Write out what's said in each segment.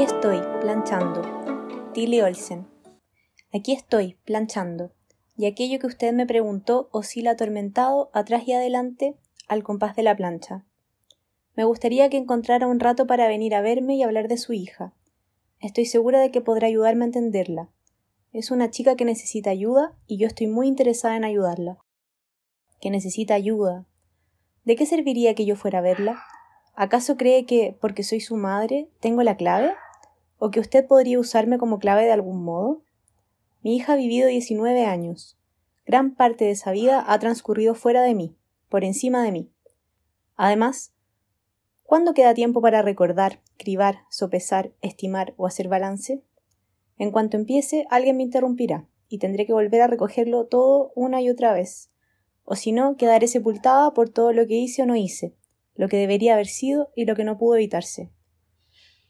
Estoy, planchando. Tilly Olsen. Aquí estoy, planchando, y aquello que usted me preguntó oscila atormentado atrás y adelante al compás de la plancha. Me gustaría que encontrara un rato para venir a verme y hablar de su hija. Estoy segura de que podrá ayudarme a entenderla. Es una chica que necesita ayuda y yo estoy muy interesada en ayudarla. Que necesita ayuda. ¿De qué serviría que yo fuera a verla? ¿Acaso cree que, porque soy su madre, tengo la clave? ¿O que usted podría usarme como clave de algún modo? Mi hija ha vivido 19 años. Gran parte de esa vida ha transcurrido fuera de mí, por encima de mí. Además, ¿cuándo queda tiempo para recordar, cribar, sopesar, estimar o hacer balance? En cuanto empiece, alguien me interrumpirá, y tendré que volver a recogerlo todo una y otra vez. O si no, quedaré sepultada por todo lo que hice o no hice, lo que debería haber sido y lo que no pudo evitarse.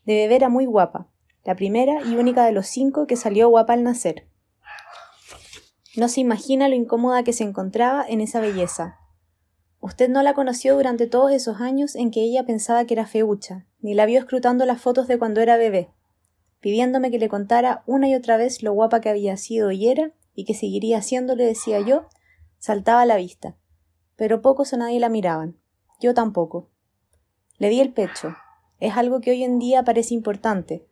De bebé era muy guapa, la primera y única de los cinco que salió guapa al nacer. No se imagina lo incómoda que se encontraba en esa belleza. Usted no la conoció durante todos esos años en que ella pensaba que era feucha, ni la vio escrutando las fotos de cuando era bebé, pidiéndome que le contara una y otra vez lo guapa que había sido y era, y que seguiría haciéndole, decía yo, saltaba a la vista. Pero pocos o nadie la miraban. Yo tampoco. Le di el pecho. Es algo que hoy en día parece importante.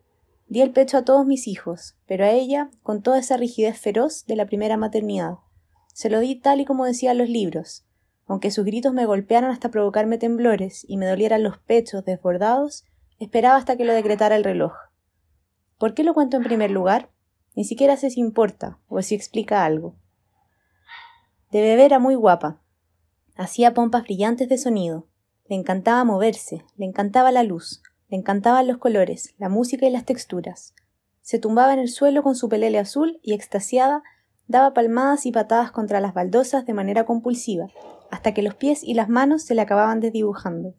Di el pecho a todos mis hijos, pero a ella, con toda esa rigidez feroz de la primera maternidad. Se lo di tal y como decían los libros. Aunque sus gritos me golpearan hasta provocarme temblores y me dolieran los pechos desbordados, esperaba hasta que lo decretara el reloj. ¿Por qué lo cuento en primer lugar? Ni siquiera sé si importa o si explica algo. De bebé era muy guapa, Hacía pompas brillantes de sonido. Le encantaba moverse, le encantaba la luz, le encantaban los colores, la música y las texturas. Se tumbaba en el suelo con su pelele azul y, extasiada, daba palmadas y patadas contra las baldosas de manera compulsiva, hasta que los pies y las manos se le acababan desdibujando.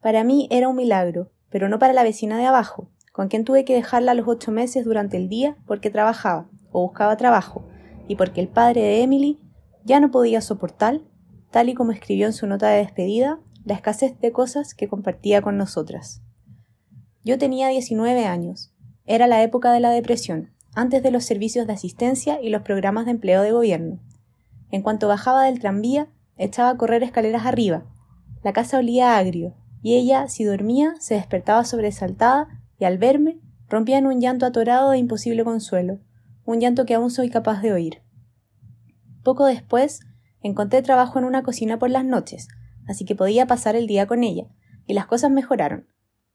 Para mí era un milagro, pero no para la vecina de abajo, con quien tuve que dejarla a los ocho meses durante el día porque trabajaba o buscaba trabajo, y porque el padre de Emily ya no podía soportar tal y como escribió en su nota de despedida, la escasez de cosas que compartía con nosotras. Yo tenía 19 años. Era la época de la depresión, antes de los servicios de asistencia y los programas de empleo de gobierno. En cuanto bajaba del tranvía, echaba a correr escaleras arriba. La casa olía agrio, y ella, si dormía, se despertaba sobresaltada y al verme rompía en un llanto atorado de imposible consuelo, un llanto que aún soy capaz de oír. Poco después Encontré trabajo en una cocina por las noches, así que podía pasar el día con ella, y las cosas mejoraron.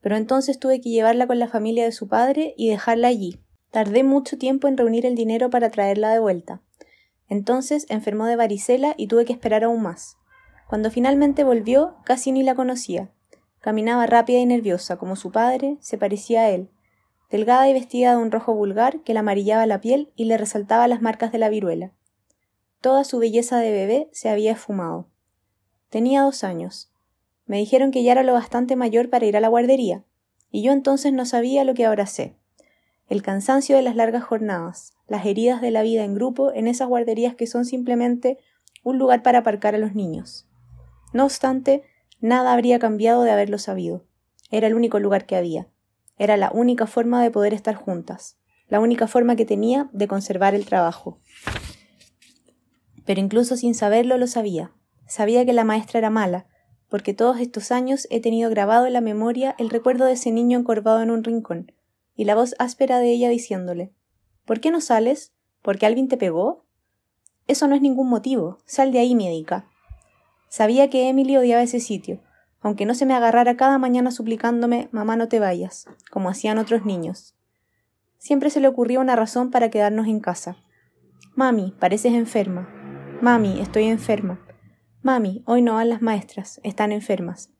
Pero entonces tuve que llevarla con la familia de su padre y dejarla allí. Tardé mucho tiempo en reunir el dinero para traerla de vuelta. Entonces enfermó de varicela y tuve que esperar aún más. Cuando finalmente volvió, casi ni la conocía. Caminaba rápida y nerviosa, como su padre, se parecía a él, delgada y vestida de un rojo vulgar que le amarillaba la piel y le resaltaba las marcas de la viruela. Toda su belleza de bebé se había esfumado. Tenía dos años. Me dijeron que ya era lo bastante mayor para ir a la guardería, y yo entonces no sabía lo que ahora sé. El cansancio de las largas jornadas, las heridas de la vida en grupo en esas guarderías que son simplemente un lugar para aparcar a los niños. No obstante, nada habría cambiado de haberlo sabido. Era el único lugar que había. Era la única forma de poder estar juntas, la única forma que tenía de conservar el trabajo pero incluso sin saberlo lo sabía. Sabía que la maestra era mala, porque todos estos años he tenido grabado en la memoria el recuerdo de ese niño encorvado en un rincón, y la voz áspera de ella diciéndole ¿Por qué no sales? ¿Porque alguien te pegó? Eso no es ningún motivo. Sal de ahí, médica. Sabía que Emily odiaba ese sitio, aunque no se me agarrara cada mañana suplicándome Mamá no te vayas, como hacían otros niños. Siempre se le ocurría una razón para quedarnos en casa. Mami, pareces enferma. Mami, estoy enferma. Mami, hoy no van las maestras, están enfermas.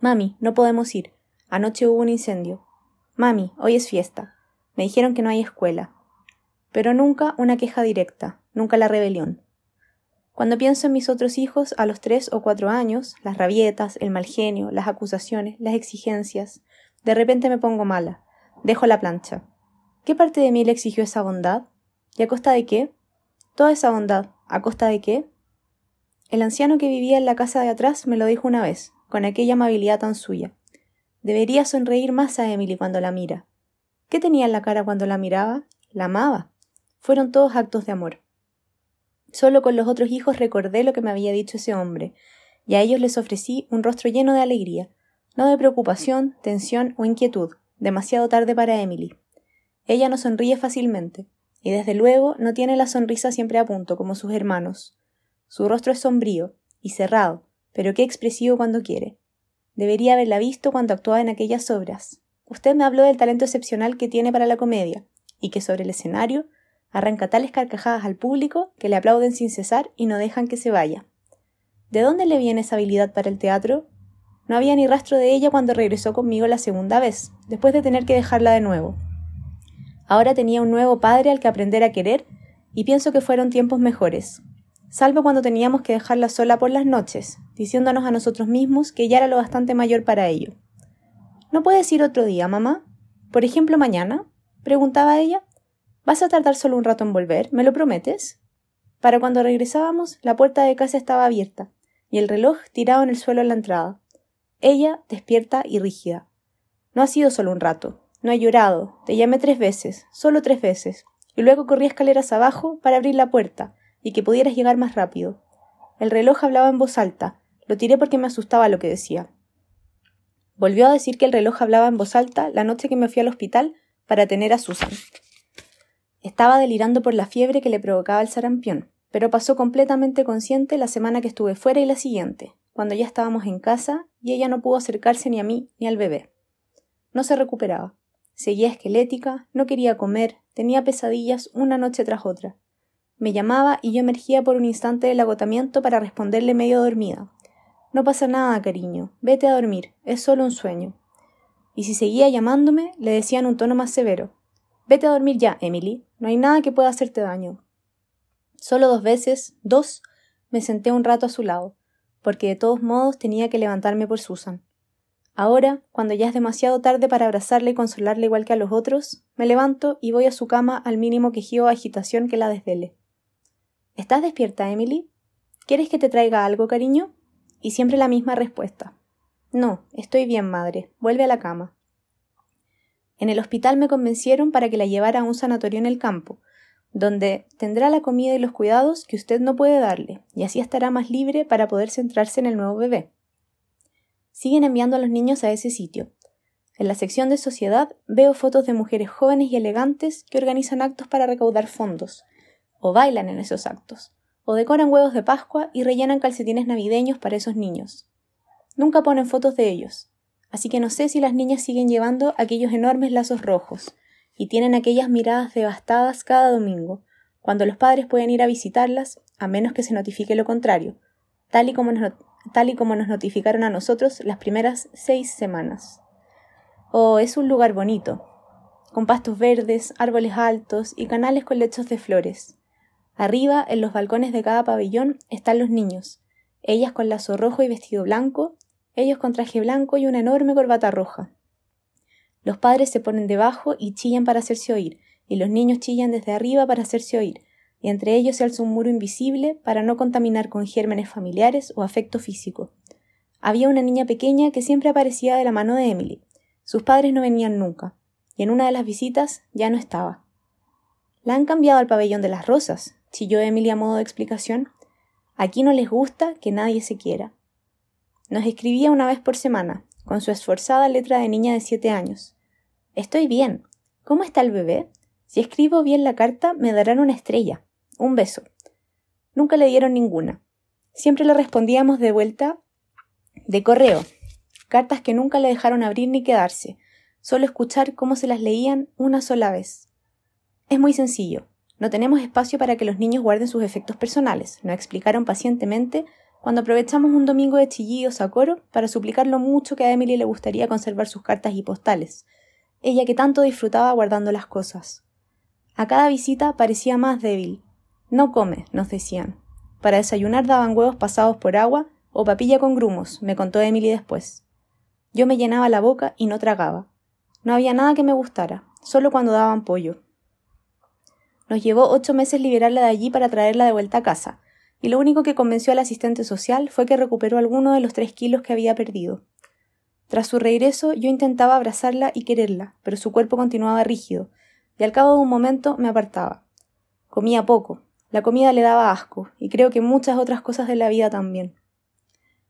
Mami, no podemos ir. Anoche hubo un incendio. Mami, hoy es fiesta. Me dijeron que no hay escuela. Pero nunca una queja directa, nunca la rebelión. Cuando pienso en mis otros hijos a los tres o cuatro años, las rabietas, el mal genio, las acusaciones, las exigencias, de repente me pongo mala. Dejo la plancha. ¿Qué parte de mí le exigió esa bondad? ¿Y a costa de qué? Toda esa bondad, ¿A costa de qué? El anciano que vivía en la casa de atrás me lo dijo una vez, con aquella amabilidad tan suya. Debería sonreír más a Emily cuando la mira. ¿Qué tenía en la cara cuando la miraba? La amaba. Fueron todos actos de amor. Solo con los otros hijos recordé lo que me había dicho ese hombre, y a ellos les ofrecí un rostro lleno de alegría, no de preocupación, tensión o inquietud, demasiado tarde para Emily. Ella no sonríe fácilmente, y desde luego no tiene la sonrisa siempre a punto como sus hermanos. Su rostro es sombrío y cerrado, pero qué expresivo cuando quiere. Debería haberla visto cuando actuaba en aquellas obras. Usted me habló del talento excepcional que tiene para la comedia, y que sobre el escenario arranca tales carcajadas al público que le aplauden sin cesar y no dejan que se vaya. ¿De dónde le viene esa habilidad para el teatro? No había ni rastro de ella cuando regresó conmigo la segunda vez, después de tener que dejarla de nuevo. Ahora tenía un nuevo padre al que aprender a querer y pienso que fueron tiempos mejores, salvo cuando teníamos que dejarla sola por las noches, diciéndonos a nosotros mismos que ya era lo bastante mayor para ello. ¿No puedes ir otro día, mamá? Por ejemplo, mañana, preguntaba ella. ¿Vas a tardar solo un rato en volver? ¿Me lo prometes? Para cuando regresábamos, la puerta de casa estaba abierta y el reloj tirado en el suelo en la entrada. Ella, despierta y rígida. No ha sido solo un rato. No he llorado. Te llamé tres veces, solo tres veces, y luego corrí escaleras abajo para abrir la puerta y que pudieras llegar más rápido. El reloj hablaba en voz alta. Lo tiré porque me asustaba lo que decía. Volvió a decir que el reloj hablaba en voz alta la noche que me fui al hospital para tener a Susan. Estaba delirando por la fiebre que le provocaba el sarampión, pero pasó completamente consciente la semana que estuve fuera y la siguiente, cuando ya estábamos en casa y ella no pudo acercarse ni a mí ni al bebé. No se recuperaba. Seguía esquelética, no quería comer, tenía pesadillas una noche tras otra. Me llamaba y yo emergía por un instante del agotamiento para responderle medio dormida. No pasa nada, cariño, vete a dormir, es solo un sueño. Y si seguía llamándome, le decía en un tono más severo Vete a dormir ya, Emily. No hay nada que pueda hacerte daño. Solo dos veces, dos, me senté un rato a su lado, porque de todos modos tenía que levantarme por Susan. Ahora, cuando ya es demasiado tarde para abrazarle y consolarle igual que a los otros, me levanto y voy a su cama al mínimo quejido o agitación que la desvele. ¿Estás despierta, Emily? ¿Quieres que te traiga algo, cariño? Y siempre la misma respuesta. No, estoy bien, madre. Vuelve a la cama. En el hospital me convencieron para que la llevara a un sanatorio en el campo, donde tendrá la comida y los cuidados que usted no puede darle, y así estará más libre para poder centrarse en el nuevo bebé. Siguen enviando a los niños a ese sitio. En la sección de sociedad veo fotos de mujeres jóvenes y elegantes que organizan actos para recaudar fondos, o bailan en esos actos, o decoran huevos de Pascua y rellenan calcetines navideños para esos niños. Nunca ponen fotos de ellos, así que no sé si las niñas siguen llevando aquellos enormes lazos rojos y tienen aquellas miradas devastadas cada domingo, cuando los padres pueden ir a visitarlas, a menos que se notifique lo contrario, tal y como nos, notificaron a nosotros las primeras seis semanas. Oh, es un lugar bonito, con pastos verdes, árboles altos y canales con lechos de flores. Arriba, en los balcones de cada pabellón, están los niños, ellas con lazo rojo y vestido blanco, ellos con traje blanco y una enorme corbata roja. Los padres se ponen debajo y chillan para hacerse oír, y los niños chillan desde arriba para hacerse oír, y entre ellos se alza un muro invisible para no contaminar con gérmenes familiares o afecto físico. Había una niña pequeña que siempre aparecía de la mano de Emily. Sus padres no venían nunca, y en una de las visitas ya no estaba. La han cambiado al pabellón de las rosas, chilló Emily a modo de explicación. Aquí no les gusta que nadie se quiera. Nos escribía una vez por semana, con su esforzada letra de niña de siete años. Estoy bien. ¿Cómo está el bebé? Si escribo bien la carta, me darán una estrella. Un beso. Nunca le dieron ninguna. Siempre le respondíamos de vuelta de correo. Cartas que nunca le dejaron abrir ni quedarse, solo escuchar cómo se las leían una sola vez. Es muy sencillo. No tenemos espacio para que los niños guarden sus efectos personales, nos explicaron pacientemente cuando aprovechamos un domingo de chillidos a coro para suplicar lo mucho que a Emily le gustaría conservar sus cartas y postales, ella que tanto disfrutaba guardando las cosas. A cada visita parecía más débil. No come, nos decían. Para desayunar daban huevos pasados por agua o papilla con grumos, me contó Emily después. Yo me llenaba la boca y no tragaba. No había nada que me gustara, solo cuando daban pollo. Nos llevó ocho meses liberarla de allí para traerla de vuelta a casa, y lo único que convenció al asistente social fue que recuperó alguno de los tres kilos que había perdido. Tras su regreso, yo intentaba abrazarla y quererla, pero su cuerpo continuaba rígido, y al cabo de un momento me apartaba. Comía poco, la comida le daba asco, y creo que muchas otras cosas de la vida también.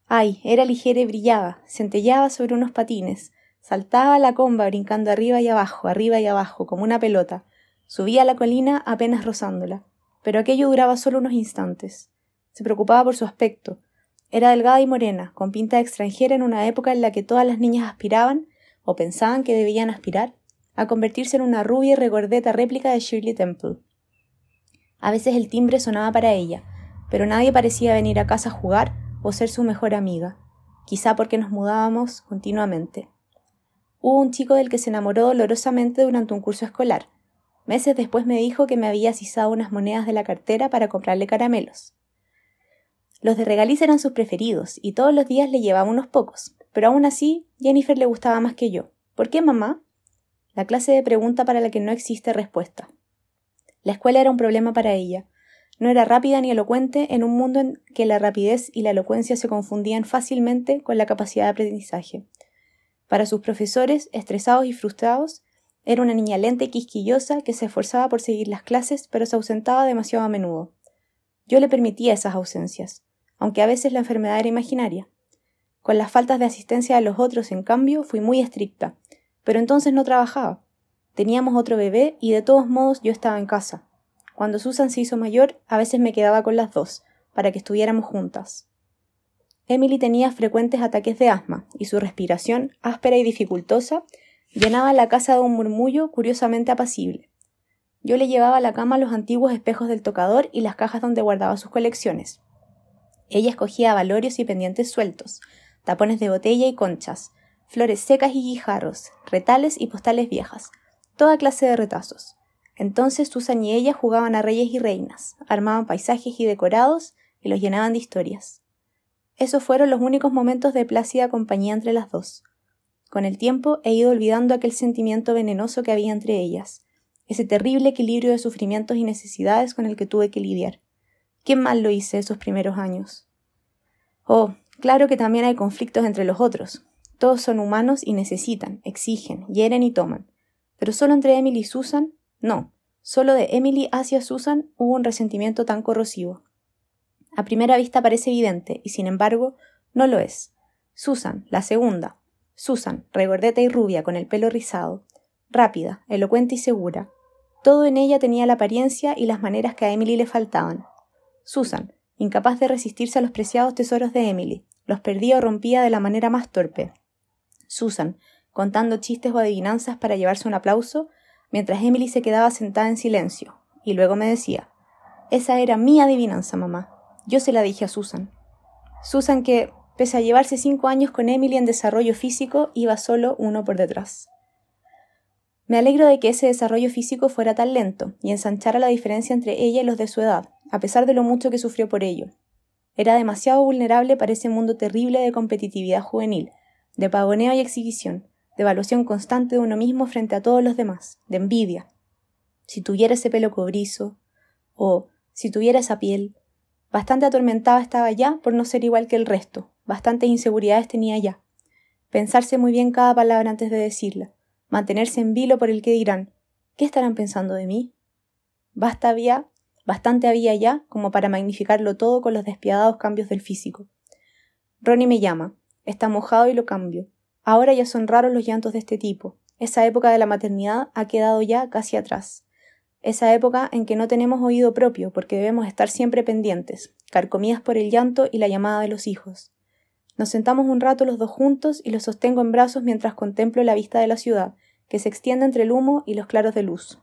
Ay, era ligera y brillaba, centellaba sobre unos patines, saltaba la comba brincando arriba y abajo, arriba y abajo, como una pelota, subía la colina apenas rozándola, pero aquello duraba solo unos instantes. Se preocupaba por su aspecto, era delgada y morena, con pinta de extranjera en una época en la que todas las niñas aspiraban, o pensaban que debían aspirar, a convertirse en una rubia y regordeta réplica de Shirley Temple. A veces el timbre sonaba para ella, pero nadie parecía venir a casa a jugar o ser su mejor amiga, quizá porque nos mudábamos continuamente. Hubo un chico del que se enamoró dolorosamente durante un curso escolar. Meses después me dijo que me había cisado unas monedas de la cartera para comprarle caramelos. Los de regaliz eran sus preferidos, y todos los días le llevaba unos pocos, pero aún así Jennifer le gustaba más que yo. ¿Por qué, mamá? La clase de pregunta para la que no existe respuesta. La escuela era un problema para ella. No era rápida ni elocuente en un mundo en que la rapidez y la elocuencia se confundían fácilmente con la capacidad de aprendizaje. Para sus profesores, estresados y frustrados, era una niña lenta y quisquillosa que se esforzaba por seguir las clases pero se ausentaba demasiado a menudo. Yo le permitía esas ausencias aunque a veces la enfermedad era imaginaria. Con las faltas de asistencia de los otros, en cambio, fui muy estricta, pero entonces no trabajaba. Teníamos otro bebé y de todos modos yo estaba en casa. Cuando Susan se hizo mayor, a veces me quedaba con las dos, para que estuviéramos juntas. Emily tenía frecuentes ataques de asma, y su respiración, áspera y dificultosa, llenaba la casa de un murmullo curiosamente apacible. Yo le llevaba a la cama los antiguos espejos del tocador y las cajas donde guardaba sus colecciones. Ella escogía valorios y pendientes sueltos, tapones de botella y conchas, flores secas y guijarros, retales y postales viejas, toda clase de retazos. Entonces Susan y ella jugaban a reyes y reinas, armaban paisajes y decorados y los llenaban de historias. Esos fueron los únicos momentos de plácida compañía entre las dos. Con el tiempo he ido olvidando aquel sentimiento venenoso que había entre ellas, ese terrible equilibrio de sufrimientos y necesidades con el que tuve que lidiar. ¿Qué mal lo hice esos primeros años? Oh, claro que también hay conflictos entre los otros. Todos son humanos y necesitan, exigen, hieren y toman. Pero solo entre Emily y Susan, no. Solo de Emily hacia Susan hubo un resentimiento tan corrosivo. A primera vista parece evidente, y sin embargo, no lo es. Susan, la segunda. Susan, regordeta y rubia, con el pelo rizado. Rápida, elocuente y segura. Todo en ella tenía la apariencia y las maneras que a Emily le faltaban. Susan, incapaz de resistirse a los preciados tesoros de Emily, los perdía o rompía de la manera más torpe. Susan, contando chistes o adivinanzas para llevarse un aplauso, mientras Emily se quedaba sentada en silencio, y luego me decía Esa era mi adivinanza, mamá. Yo se la dije a Susan. Susan que, pese a llevarse cinco años con Emily en desarrollo físico, iba solo uno por detrás. Me alegro de que ese desarrollo físico fuera tan lento y ensanchara la diferencia entre ella y los de su edad, a pesar de lo mucho que sufrió por ello. Era demasiado vulnerable para ese mundo terrible de competitividad juvenil, de pagoneo y exhibición, de evaluación constante de uno mismo frente a todos los demás, de envidia. Si tuviera ese pelo cobrizo, o si tuviera esa piel, bastante atormentada estaba ya por no ser igual que el resto, bastantes inseguridades tenía ya. Pensarse muy bien cada palabra antes de decirla, mantenerse en vilo por el que dirán, ¿qué estarán pensando de mí? Basta había, bastante había ya como para magnificarlo todo con los despiadados cambios del físico. Ronnie me llama, está mojado y lo cambio. Ahora ya son raros los llantos de este tipo. Esa época de la maternidad ha quedado ya casi atrás. Esa época en que no tenemos oído propio porque debemos estar siempre pendientes, carcomidas por el llanto y la llamada de los hijos. Nos sentamos un rato los dos juntos y los sostengo en brazos mientras contemplo la vista de la ciudad, que se extiende entre el humo y los claros de luz.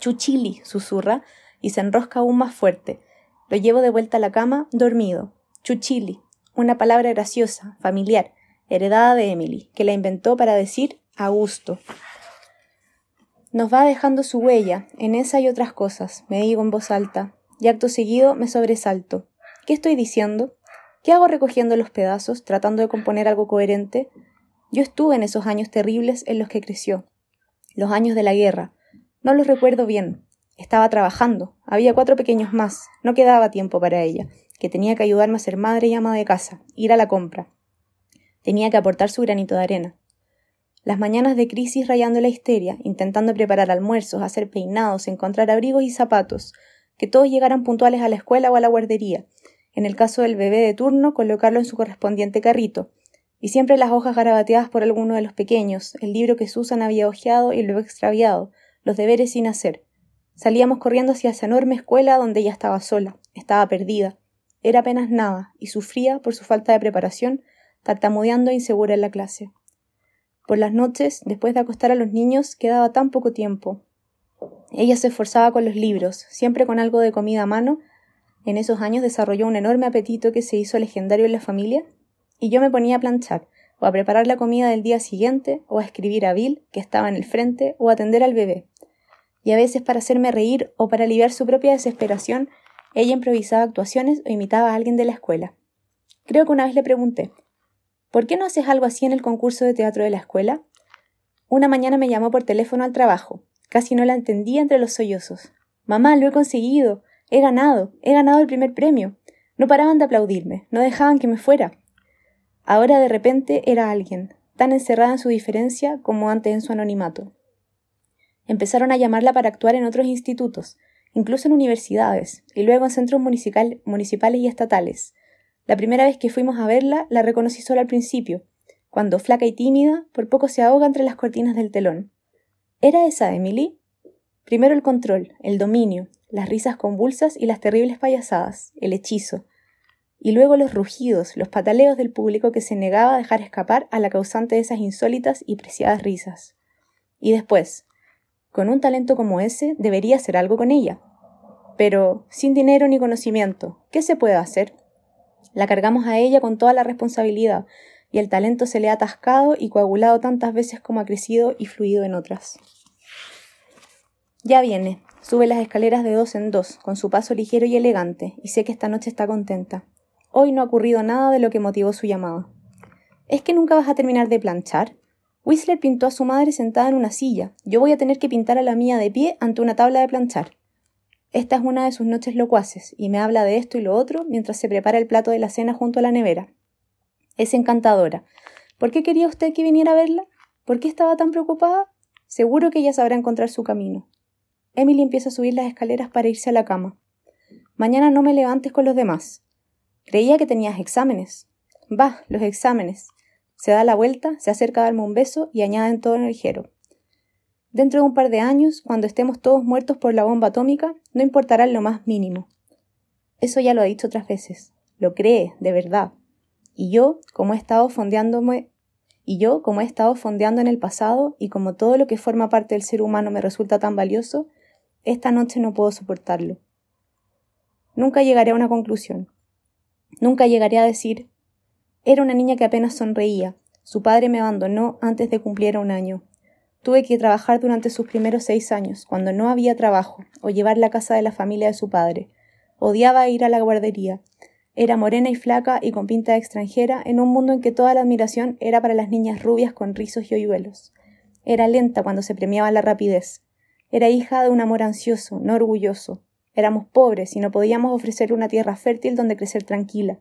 Chuchili, susurra, y se enrosca aún más fuerte. Lo llevo de vuelta a la cama, dormido. Chuchili, una palabra graciosa, familiar, heredada de Emily, que la inventó para decir a gusto. Nos va dejando su huella, en esa y otras cosas, me digo en voz alta, y acto seguido me sobresalto. ¿Qué estoy diciendo? ¿Qué hago recogiendo los pedazos, tratando de componer algo coherente? Yo estuve en esos años terribles en los que creció, los años de la guerra. No los recuerdo bien. Estaba trabajando, había cuatro pequeños más, no quedaba tiempo para ella, que tenía que ayudarme a ser madre y ama de casa, ir a la compra. Tenía que aportar su granito de arena. Las mañanas de crisis rayando la histeria, intentando preparar almuerzos, hacer peinados, encontrar abrigos y zapatos, que todos llegaran puntuales a la escuela o a la guardería. En el caso del bebé de turno, colocarlo en su correspondiente carrito. Y siempre las hojas garabateadas por alguno de los pequeños, el libro que Susan había hojeado y luego extraviado, los deberes sin hacer. Salíamos corriendo hacia esa enorme escuela donde ella estaba sola, estaba perdida. Era apenas nada, y sufría por su falta de preparación, tartamudeando e insegura en la clase. Por las noches, después de acostar a los niños, quedaba tan poco tiempo. Ella se esforzaba con los libros, siempre con algo de comida a mano. En esos años desarrolló un enorme apetito que se hizo legendario en la familia, y yo me ponía a planchar, o a preparar la comida del día siguiente, o a escribir a Bill, que estaba en el frente, o a atender al bebé. Y a veces para hacerme reír o para aliviar su propia desesperación, ella improvisaba actuaciones o imitaba a alguien de la escuela. Creo que una vez le pregunté ¿Por qué no haces algo así en el concurso de teatro de la escuela? Una mañana me llamó por teléfono al trabajo. Casi no la entendía entre los sollozos. Mamá, lo he conseguido. He ganado. He ganado el primer premio. No paraban de aplaudirme. No dejaban que me fuera. Ahora de repente era alguien, tan encerrada en su diferencia como antes en su anonimato. Empezaron a llamarla para actuar en otros institutos, incluso en universidades, y luego en centros municipales y estatales. La primera vez que fuimos a verla, la reconocí solo al principio, cuando, flaca y tímida, por poco se ahoga entre las cortinas del telón. ¿Era esa Emily? Primero el control, el dominio, las risas convulsas y las terribles payasadas, el hechizo. Y luego los rugidos, los pataleos del público que se negaba a dejar escapar a la causante de esas insólitas y preciadas risas. Y después, con un talento como ese, debería hacer algo con ella. Pero, sin dinero ni conocimiento, ¿qué se puede hacer? La cargamos a ella con toda la responsabilidad, y el talento se le ha atascado y coagulado tantas veces como ha crecido y fluido en otras. Ya viene, sube las escaleras de dos en dos, con su paso ligero y elegante, y sé que esta noche está contenta. Hoy no ha ocurrido nada de lo que motivó su llamada. ¿Es que nunca vas a terminar de planchar? Whistler pintó a su madre sentada en una silla. Yo voy a tener que pintar a la mía de pie ante una tabla de planchar. Esta es una de sus noches locuaces, y me habla de esto y lo otro mientras se prepara el plato de la cena junto a la nevera. Es encantadora. ¿Por qué quería usted que viniera a verla? ¿Por qué estaba tan preocupada? Seguro que ella sabrá encontrar su camino. Emily empieza a subir las escaleras para irse a la cama. Mañana no me levantes con los demás. Creía que tenías exámenes. Va, los exámenes. Se da la vuelta, se acerca a darme un beso y añade en tono ligero. Dentro de un par de años, cuando estemos todos muertos por la bomba atómica, no importará lo más mínimo. Eso ya lo ha dicho otras veces. Lo cree, de verdad. Y yo, como he estado fondeándome, y yo, como he estado fondeando en el pasado, y como todo lo que forma parte del ser humano me resulta tan valioso, esta noche no puedo soportarlo. Nunca llegaré a una conclusión. Nunca llegaré a decir era una niña que apenas sonreía. Su padre me abandonó antes de cumplir un año. Tuve que trabajar durante sus primeros seis años, cuando no había trabajo, o llevar la casa de la familia de su padre. Odiaba ir a la guardería. Era morena y flaca y con pinta de extranjera en un mundo en que toda la admiración era para las niñas rubias con rizos y hoyuelos. Era lenta cuando se premiaba la rapidez. Era hija de un amor ansioso, no orgulloso. Éramos pobres y no podíamos ofrecerle una tierra fértil donde crecer tranquila.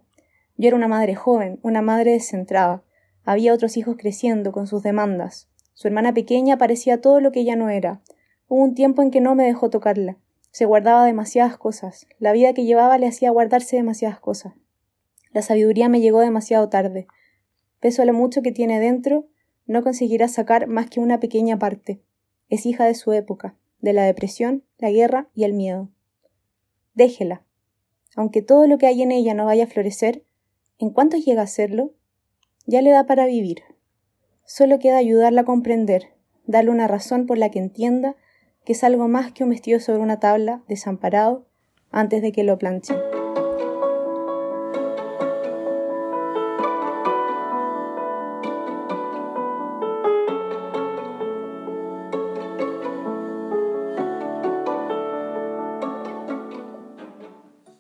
Yo era una madre joven, una madre descentrada. Había otros hijos creciendo con sus demandas, su hermana pequeña parecía todo lo que ella no era. Hubo un tiempo en que no me dejó tocarla. Se guardaba demasiadas cosas. La vida que llevaba le hacía guardarse demasiadas cosas. La sabiduría me llegó demasiado tarde. Peso a lo mucho que tiene dentro, no conseguirá sacar más que una pequeña parte. Es hija de su época, de la depresión, la guerra y el miedo. Déjela. Aunque todo lo que hay en ella no vaya a florecer, ¿en cuánto llega a serlo? Ya le da para vivir. Solo queda ayudarla a comprender, darle una razón por la que entienda que es algo más que un vestido sobre una tabla desamparado antes de que lo planchen.